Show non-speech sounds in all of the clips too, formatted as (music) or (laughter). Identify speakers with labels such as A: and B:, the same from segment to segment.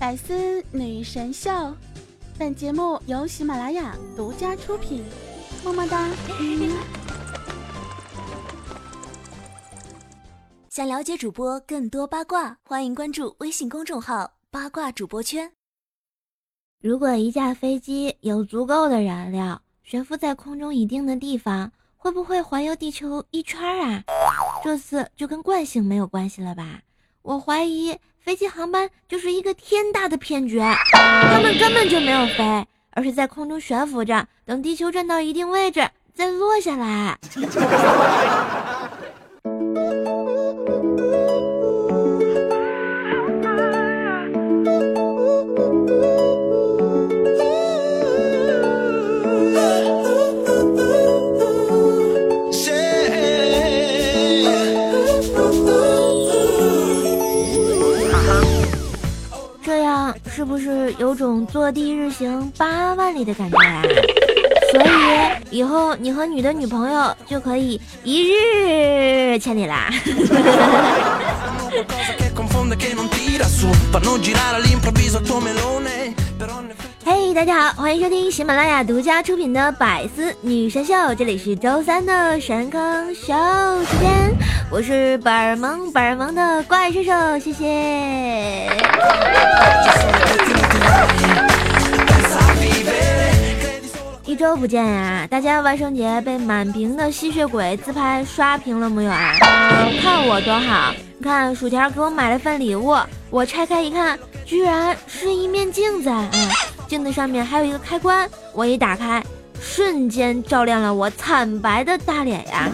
A: 百思女神秀，本节目由喜马拉雅独家出品，么么哒！
B: 想了解主播更多八卦，欢迎关注微信公众号“八卦主播圈”。
C: 如果一架飞机有足够的燃料，悬浮在空中一定的地方，会不会环游地球一圈啊？这次就跟惯性没有关系了吧？我怀疑。飞机航班就是一个天大的骗局，他们根本就没有飞，而是在空中悬浮着，等地球转到一定位置再落下来。坐地日行八万里的感觉啊？所以以后你和你的女朋友就可以一日千里啦！(laughs) 嘿，大家好，欢迎收听喜马拉雅独家出品的《百思女神秀》，这里是周三的神坑秀时间，我是本儿萌本儿萌的怪兽兽，谢谢。一周不见呀，大家万圣节被满屏的吸血鬼自拍刷屏了没有啊？看我多好，你看薯条给我买了份礼物，我拆开一看，居然是一面镜子，嗯，镜子上面还有一个开关，我一打开，瞬间照亮了我惨白的大脸呀！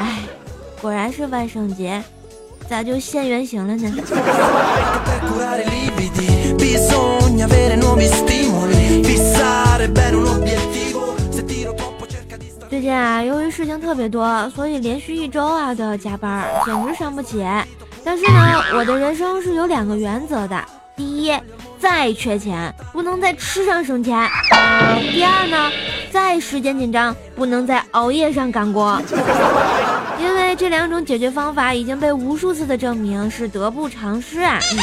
C: 哎，果然是万圣节。咋就现原形了呢？最近啊，由于事情特别多，所以连续一周啊都要加班，简直伤不起。但是呢，我的人生是有两个原则的：第一，再缺钱不能在吃上省钱；第二呢，再时间紧张不能在熬夜上赶工。因为这两种解决方法已经被无数次的证明是得不偿失啊！嗯，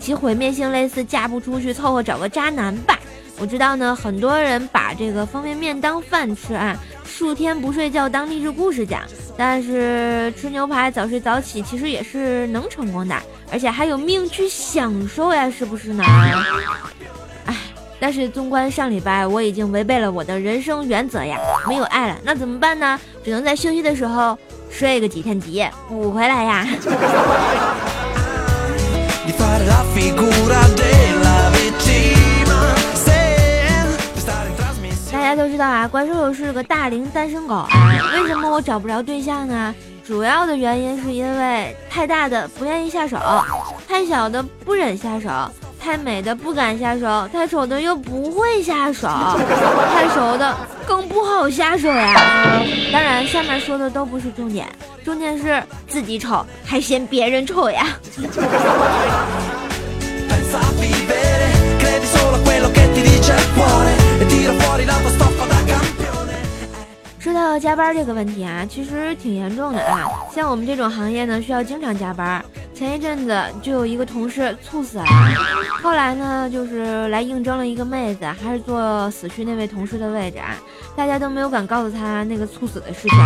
C: 其毁灭性类似嫁不出去，凑合找个渣男吧。我知道呢，很多人把这个方便面当饭吃啊，数天不睡觉当励志故事讲。但是吃牛排早睡早起其实也是能成功的，而且还有命去享受呀，是不是呢？哎，但是纵观上礼拜，我已经违背了我的人生原则呀，没有爱了，那怎么办呢？只能在休息的时候。睡个几天几夜补回来呀！(laughs) 都知道啊，怪兽兽是个大龄单身狗啊。为什么我找不着对象呢？主要的原因是因为太大的不愿意下手，太小的不忍下手。太美的不敢下手，太丑的又不会下手，(laughs) 太熟的更不好下手呀。当然，下面说的都不是重点，重点是自己丑还嫌别人丑呀。(laughs) 班这个问题啊，其实挺严重的啊。像我们这种行业呢，需要经常加班。前一阵子就有一个同事猝死了，后来呢，就是来应征了一个妹子，还是坐死去那位同事的位置啊。大家都没有敢告诉他那个猝死的事情。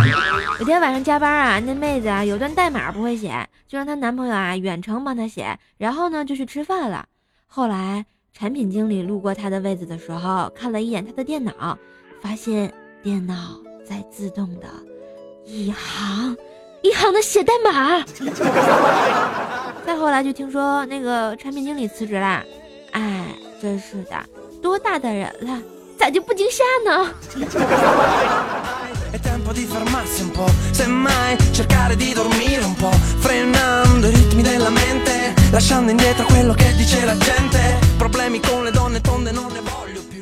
C: 有天晚上加班啊，那妹子啊有段代码不会写，就让她男朋友啊远程帮她写，然后呢就去吃饭了。后来产品经理路过她的位子的时候，看了一眼她的电脑，发现电脑在自动的一行。一行的写代码，(laughs) 再后来就听说那个产品经理辞职啦，哎，真是的，多大的人了，咋就不惊吓呢？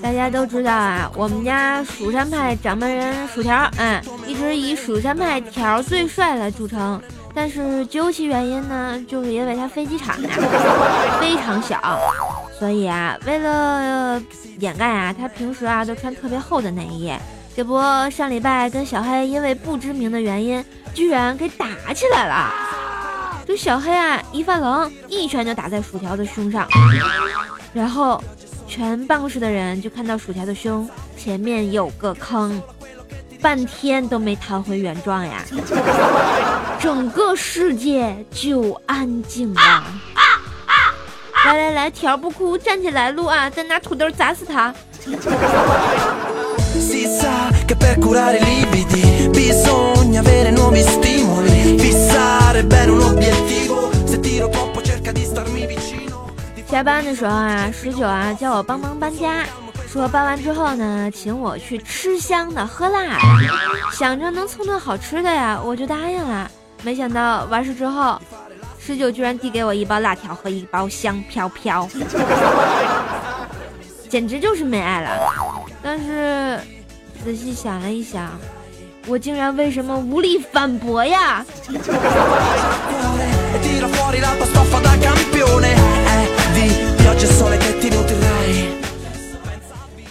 C: 大家都知道啊，我们家蜀山派掌门人薯条，嗯，一直以蜀山派条最帅来著称。但是究其原因呢，就是因为他飞机场呀 (laughs) 非常小，所以啊，为了掩盖啊，他平时啊都穿特别厚的内衣。这不，上礼拜跟小黑因为不知名的原因，居然给打起来了。这小黑啊一发冷，一拳就打在薯条的胸上，然后全办公室的人就看到薯条的胸前面有个坑，半天都没弹回原状呀，(laughs) 整个世界就安静了。来来来，条不哭，站起来录啊！再拿土豆砸死他。下班的时候啊，十九啊叫我帮忙搬家，说搬完之后呢，请我去吃香的喝辣的，想着能蹭顿好吃的呀，我就答应了。没想到完事之后，十九居然递给我一包辣条和一包香飘飘，(laughs) 简直就是没爱了。但是仔细想了一想，我竟然为什么无力反驳呀？(laughs)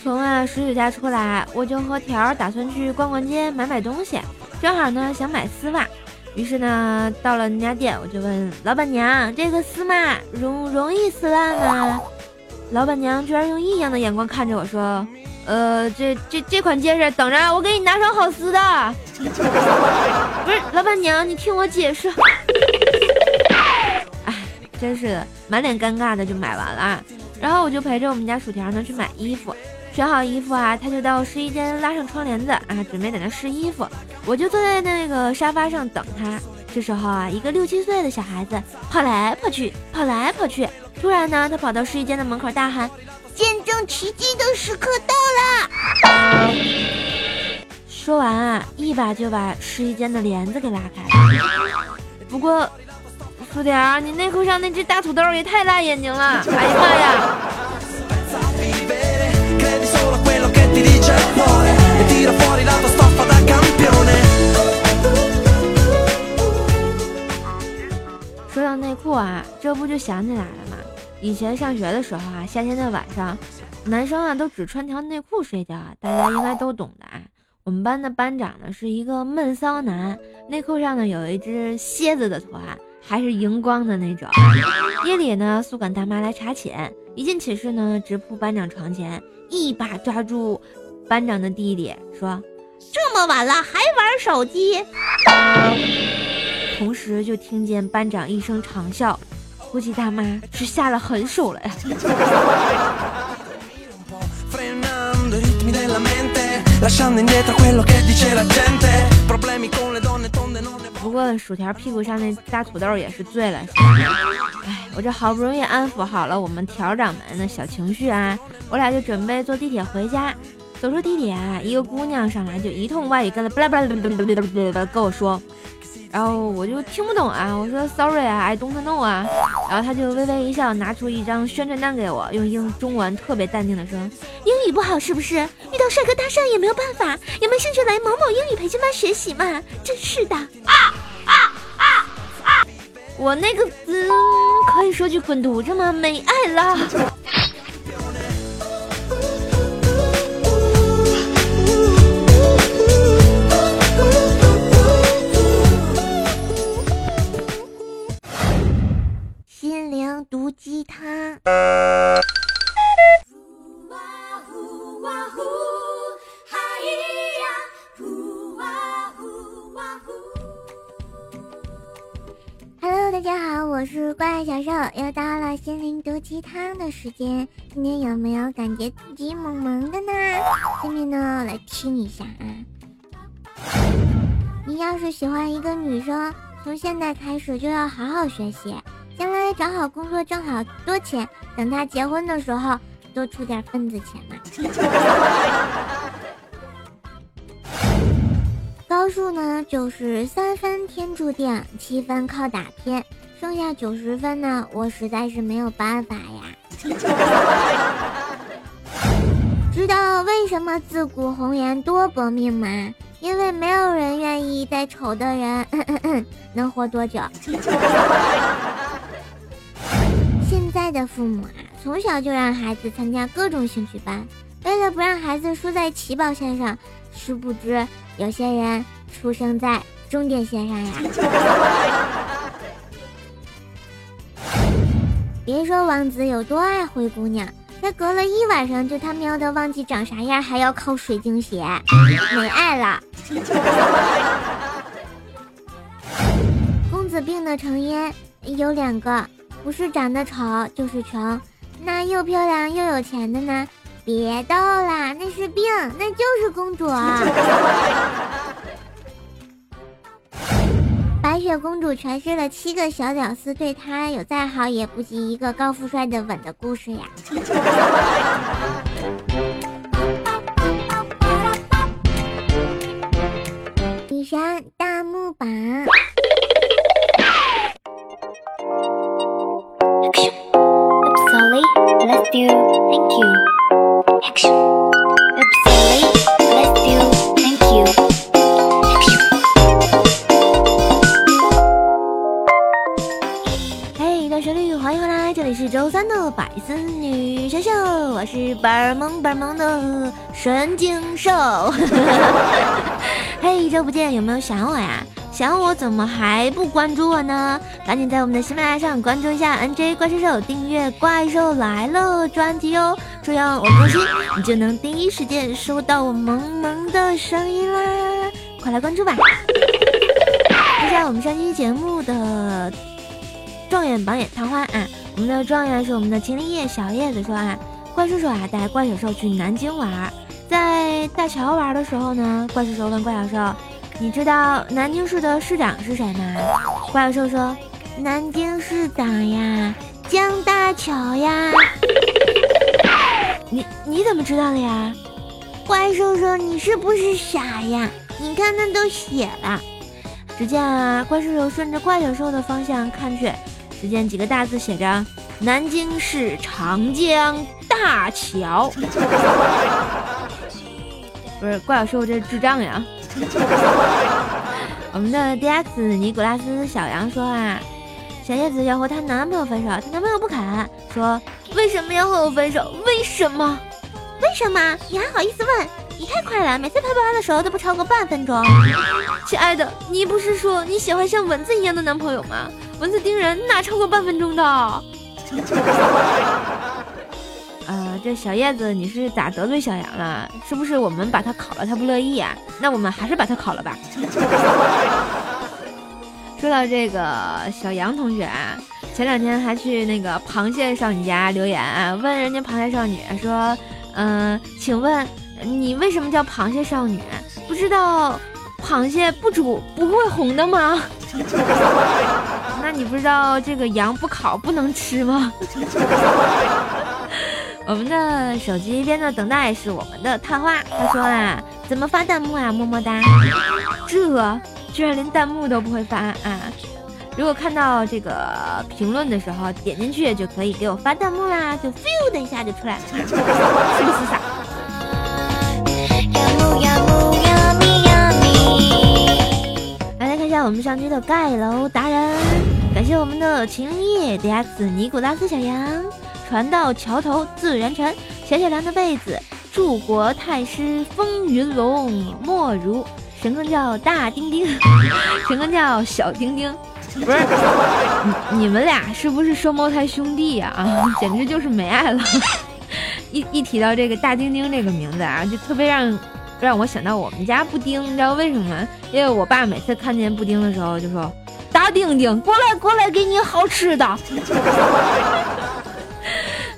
C: 从啊十九家出来，我就和条打算去逛逛街买买东西，正好呢想买丝袜，于是呢到了那家店，我就问老板娘：“这个丝袜容容易撕烂吗？”老板娘居然用异样的眼光看着我说：“呃，这这这款结实，等着我给你拿双好丝的。”不是老板娘，你听我解释。真是的，满脸尴尬的就买完了。然后我就陪着我们家薯条呢去买衣服，选好衣服啊，他就到试衣间拉上窗帘子啊，准备在那试衣服。我就坐在那个沙发上等他。这时候啊，一个六七岁的小孩子跑来跑去，跑来跑去。突然呢，他跑到试衣间的门口大喊：“见证奇迹的时刻到了！”说完啊，一把就把试衣间的帘子给拉开了。不过。薯条，你内裤上那只大土豆也太辣眼睛了！哎呀妈呀！说到内裤啊，这不就想起来了吗？以前上学的时候啊，夏天的晚上，男生啊都只穿条内裤睡觉啊，大家应该都懂的啊。我们班的班长呢是一个闷骚男，内裤上呢有一只蝎子的图案。还是荧光的那种。夜里呢，宿管大妈来查寝，一进寝室呢，直扑班长床前，一把抓住班长的弟弟，说：“这么晚了还玩手机。”同时就听见班长一声长啸，估计大妈是下了狠手了呀。(laughs) 不过薯条屁股上那大土豆也是醉了。哎，我这好不容易安抚好了我们条掌门的小情绪啊，我俩就准备坐地铁回家。走出地铁啊，一个姑娘上来就一通外语跟了巴拉巴拉跟我说。然后我就听不懂啊，我说 sorry 啊，I don't know 啊，然后他就微微一笑，拿出一张宣传单给我，用英中文特别淡定的说：“英语不好是不是？遇到帅哥搭讪也没有办法，有没兴趣来某某英语培训班学习嘛？真是的！”啊啊啊啊！我那个嗯，可以说句滚犊子吗？没爱了。时间。今天有没有感觉自己萌萌的呢？下面呢，来听一下啊。你要是喜欢一个女生，从现在开始就要好好学习。将来找好工作挣好多钱，等她结婚的时候多出点份子钱嘛。高数呢就是三分天注定，七分靠打拼，剩下九十分呢我实在是没有办法。知道为什么自古红颜多薄命吗？因为没有人愿意带丑的人 (laughs) 能活多久。现在的父母啊，从小就让孩子参加各种兴趣班，为了不让孩子输在起跑线上，殊不知有些人出生在终点线上呀。
D: 别说王子有多爱灰姑娘，才隔了一晚上就他喵的忘记长啥样，还要靠水晶鞋，没爱了。公子病的成因有两个，不是长得丑就是穷。那又漂亮又有钱的呢？别逗了，那是病，那就是公主。啊白雪公主诠释了七个小屌丝对她有再好也不及一个高富帅的吻的故事呀。(laughs) 女神大木榜。Let's do, thank you.
C: 神经兽。(laughs) 嘿，一周不见，有没有想我呀？想我怎么还不关注我呢？赶紧在我们的喜马拉雅上关注一下 NJ 怪兽手，订阅《怪兽来了》专辑哦，这样我更新你就能第一时间收到我萌萌的声音啦！快来关注吧！接下我们上期节目的状元榜眼探花啊，我们的状元是我们的秦林叶小叶子说啊，怪兽手啊带怪小兽去南京玩，在大桥玩的时候呢，怪兽兽问怪小兽。你知道南京市的市长是谁吗？怪小兽说：“南京市长呀，江大桥呀。(laughs) ”你你怎么知道的呀？
D: 怪兽兽：“你是不是傻呀？你看那都写了。”
C: 只见啊，怪兽兽顺着怪小兽的方向看去，只见几个大字写着：“南京市长江大桥。” (laughs) 不是怪小兽这智障呀！(laughs) 我们的 DX 尼古拉斯小杨说啊，小叶子要和她男朋友分手，她男朋友不肯，说为什么要和我分手？为什么？
D: 为什么？你还好意思问？你太快了，每次啪啪的时候都不超过半分钟。
C: 亲爱的，你不是说你喜欢像蚊子一样的男朋友吗？蚊子叮人哪超过半分钟的？呃，这小叶子，你是咋得罪小杨了？是不是我们把他烤了，他不乐意啊？那我们还是把他烤了吧。(laughs) 说到这个小杨同学啊，前两天还去那个螃蟹少女家留言，问人家螃蟹少女说：“嗯，请问你为什么叫螃蟹少女？不知道螃蟹不煮不会红的吗？(laughs) 那你不知道这个羊不烤不能吃吗？” (laughs) 我们的手机边的等待是我们的探花，他说啊，怎么发弹幕啊？么么哒，这居然连弹幕都不会发啊！如果看到这个评论的时候点进去就可以给我发弹幕啦，就 feel 的一下就出来了，是不是傻？来来看一下我们上期的盖楼达人，感谢我们的晴夜 DX 尼古拉斯小羊。船到桥头自然沉，小小凉的被子。柱国太师风云龙，莫如神坑叫大丁丁，(laughs) 神坑叫小丁丁。不是，(laughs) 你们俩是不是双胞胎兄弟呀？啊，(laughs) 简直就是没爱了。一一提到这个大丁丁这个名字啊，就特别让让我想到我们家布丁。你知道为什么吗？因为我爸每次看见布丁的时候就说：“大丁丁，过来过来，给你好吃的。”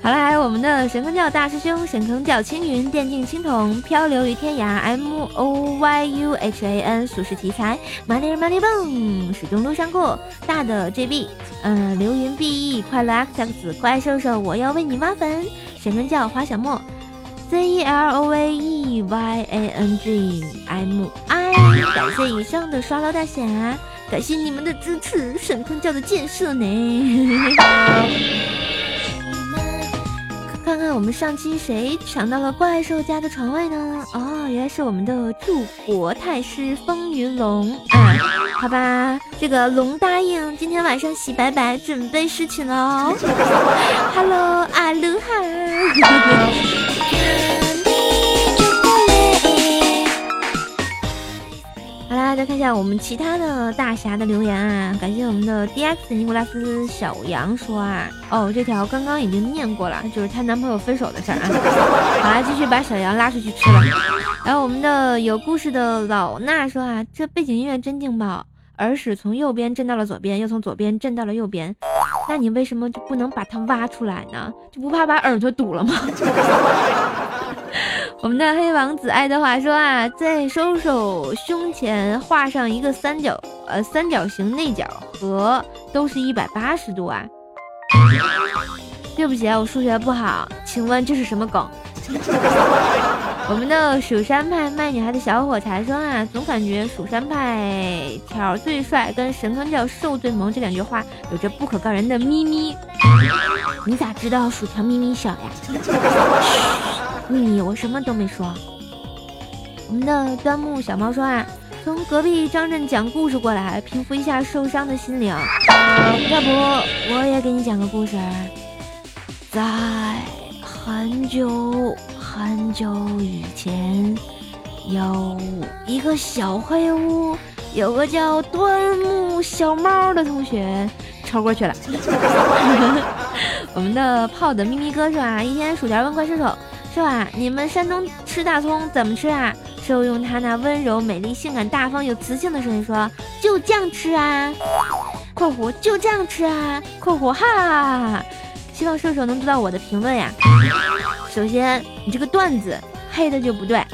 C: 好了，还有我们的神坑教大师兄，神坑教青云，电竞青铜，漂流于天涯，M O Y U H A N，俗世题材，马里马里蹦，始终路上过，大的 J B，嗯，流云 B E，快乐 X X，怪兽兽，我要为你挖坟，神坑教花小莫，Z E L O A E Y A N G M I，感谢以上的刷楼大侠，感谢你们的支持，神坑教的建设呢。(laughs) 看看我们上期谁抢到了怪兽家的床位呢？哦，原来是我们的祝国太师风云龙哎！好吧，这个龙答应今天晚上洗白白，准备侍寝喽。(laughs) Hello，阿鲁哈。(laughs) 好啦，再看一下我们其他的大侠的留言啊，感谢我们的 D X 尼古拉斯小杨说啊，哦，这条刚刚已经念过了，就是她男朋友分手的事儿啊。(laughs) 好了，继续把小杨拉出去吃了。然后我们的有故事的老衲说啊，这背景音乐真劲爆，耳屎从右边震到了左边，又从左边震到了右边，那你为什么就不能把它挖出来呢？就不怕把耳朵堵了吗？(laughs) 我们的黑王子爱德华说啊，在收手胸前画上一个三角，呃，三角形内角和都是一百八十度啊。对不起啊，我数学不好，请问这是什么梗？(laughs) 我们的蜀山派卖女孩的小火柴说啊，总感觉蜀山派条最帅跟神坑教瘦最萌这两句话有着不可告人的秘密。你咋知道薯条咪咪小呀？(laughs) 秘密，我什么都没说。我们的端木小猫说啊，从隔壁张震讲故事过来，平复一下受伤的心灵。要不我也给你讲个故事。在很久很久以前，有一个小黑屋，有个叫端木小猫的同学超过去了。(laughs) 我们的泡的咪咪哥说啊，一天薯条问怪兽手。是吧？你们山东吃大葱怎么吃啊？兽用他那温柔、美丽、性感、大方、有磁性的声音说：“就这样吃啊！”（括弧就这样吃啊！）（括弧哈！）希望射手能读到我的评论呀。首先，你这个段子黑的就不对。啊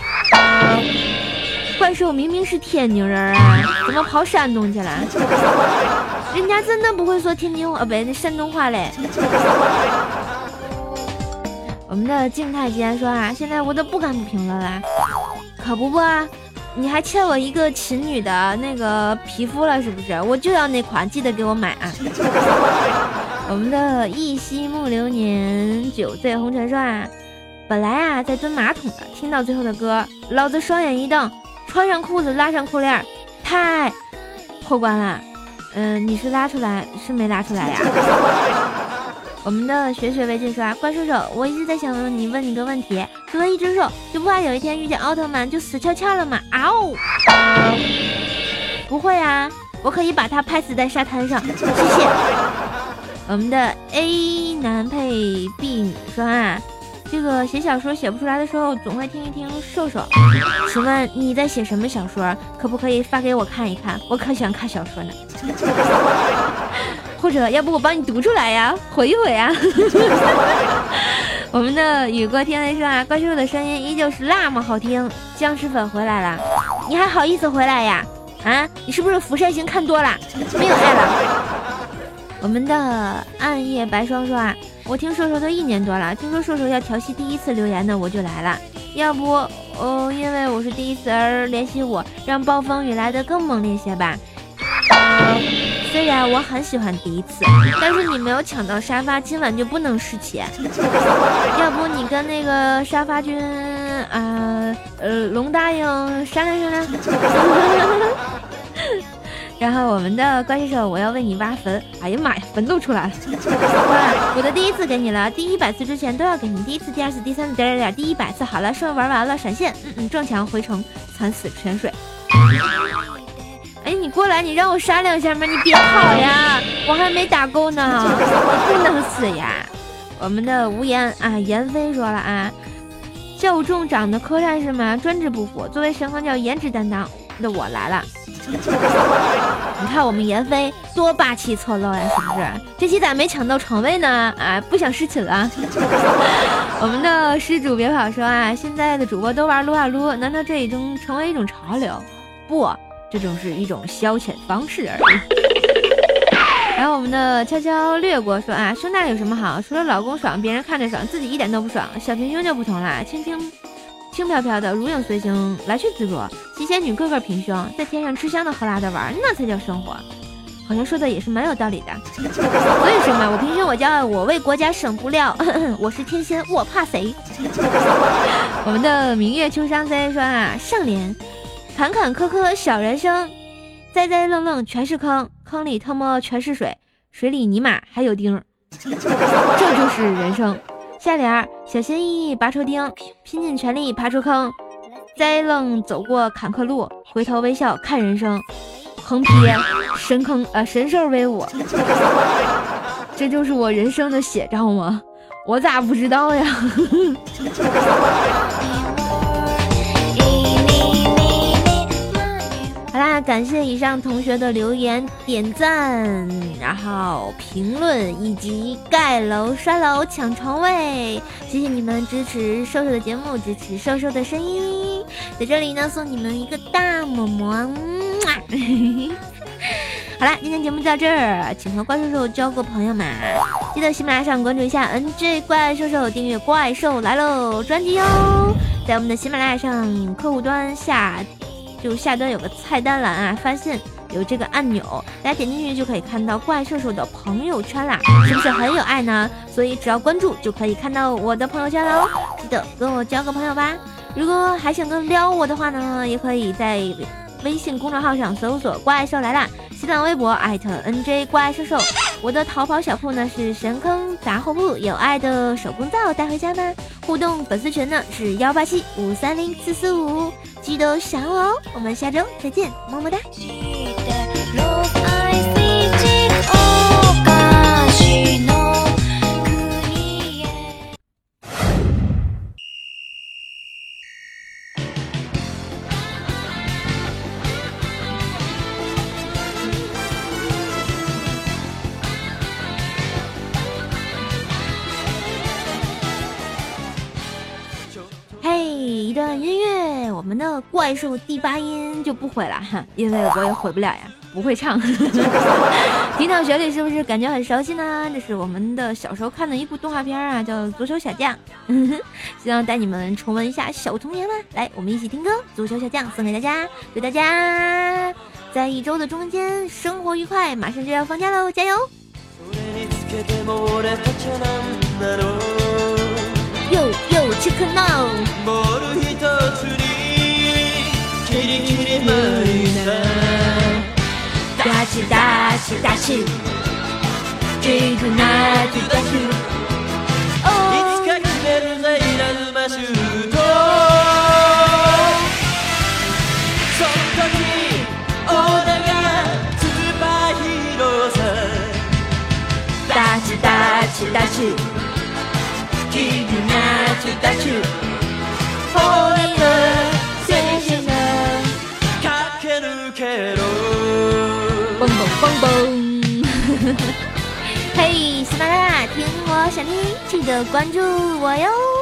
C: 怪兽明明是天津人啊，怎么跑山东去了？人家真的不会说天津话，不对，那山东话嘞。我们的静态竟然说啊，现在我都不敢不评论啦，可不不，你还欠我一个琴女的那个皮肤了是不是？我就要那款，记得给我买啊！(laughs) 我们的一夕暮流年，酒醉红尘说啊，本来啊在蹲马桶的，听到最后的歌，老子双眼一瞪，穿上裤子拉上裤链，太破关了。嗯，你是拉出来是没拉出来呀？(laughs) 我们的学学为劲说啊，怪兽兽，我一直在想问你，问你个问题，作为一只兽，就不怕有一天遇见奥特曼就死翘翘了吗？啊哦，不会啊，我可以把它拍死在沙滩上。谢谢。我们的 A 男配 B 女说啊，这个写小说写不出来的时候，总会听一听兽兽。请问你在写什么小说？可不可以发给我看一看？我可喜欢看小说呢。或者要不我帮你读出来呀，回一回啊。(laughs) 我们的宇哥天雷说啊，怪兽的声音依旧是那么好听。僵尸粉回来了，你还好意思回来呀？啊，你是不是辐射星看多了，没有爱了？(laughs) 我们的暗夜白霜说啊，我听瘦瘦都一年多了，听说瘦瘦要调戏第一次留言呢，我就来了。要不，哦，因为我是第一次而联系我，让暴风雨来的更猛烈些吧。虽然我很喜欢第一次，但是你没有抢到沙发，今晚就不能侍妾。(laughs) 要不你跟那个沙发君啊，呃，龙答应商量商量。(laughs) 然后我们的怪兽手，我要为你挖坟。哎呀妈呀，坟都出来了！我的第一次给你了，第一百次之前都要给你。第一次、第二次、第三次，点点点，第一百次好了，顺玩完了，闪现，嗯嗯，撞墙回城，惨死泉水。哎，你过来，你让我杀两下吗？你别跑呀，(laughs) 我还没打够呢，你不能死呀！我们的无言啊，言飞说了啊，教众长的柯战士们专制不服，作为神皇教颜值担当的我来了。(laughs) 你看我们言飞多霸气侧漏呀，是不是？这期咋没抢到床位呢？啊，不想侍寝了。(laughs) 我们的施主别跑说啊，现在的主播都玩撸啊撸，难道这已经成为一种潮流？不。这种是一种消遣方式而已。(laughs) 然后我们的悄悄掠过说啊，胸大有什么好？除了老公爽，别人看着爽，自己一点都不爽。小平胸就不同啦，轻轻轻飘飘的，如影随形，来去自如。七仙女个个平胸，在天上吃香的喝辣的玩，那才叫生活。好像说的也是蛮有道理的。所以说嘛，我平胸我骄傲，我为国家省布料。(laughs) 我是天仙，我怕谁？(laughs) 我们的明月秋伤 C 说啊，上联。坎坎坷坷小人生，栽栽愣愣全是坑，坑里他妈全是水，水里尼玛还有钉，(laughs) 这就是人生。下联小心翼翼拔出钉，拼尽全力爬出坑，栽愣走过坎坷路，回头微笑看人生。横批：神坑呃神兽威武。这就是我人生的写照吗？我咋不知道呀？(laughs) 感谢以上同学的留言、点赞，然后评论以及盖楼、刷楼、抢床位，谢谢你们支持瘦瘦的节目，支持瘦瘦的声音，在这里呢送你们一个大么么。(laughs) 好啦，今天节目就到这儿，请和怪兽兽交个朋友嘛，记得喜马拉雅上关注一下 NJ 怪兽兽，订阅怪兽来喽专辑哟，在我们的喜马拉雅上客户端下。就下端有个菜单栏啊，发现有这个按钮，大家点进去就可以看到怪兽兽的朋友圈啦，是不是很有爱呢？所以只要关注就可以看到我的朋友圈喽，记得跟我交个朋友吧。如果还想跟撩我的话呢，也可以在微信公众号上搜索“怪兽来啦”，新浪微博艾特 NJ 怪兽兽。我的淘宝小铺呢是神坑杂货铺，有爱的手工皂带回家吗？互动粉丝群呢是幺八七五三零四四五。记得想我哦，我们下周再见，么么哒。怪兽第八音就不毁了哈，因为我也毁不了呀，不会唱。听到旋律是不是感觉很熟悉呢？这是我们的小时候看的一部动画片啊，叫《足球小将》，(laughs) 希望带你们重温一下小童年吧。来，我们一起听歌，《足球小将》送给大家，祝大家在一周的中间生活愉快。马上就要放假喽，加油！又又切克闹。切り切れまいなダシダシダシキングナイトダシいつか決めるぜイラズマシュートそのにオーダがスーパーヒーローさダシダシダシキングナイトダシ蹦蹦蹦，嘿，喜马拉雅，听我想听，记得关注我哟。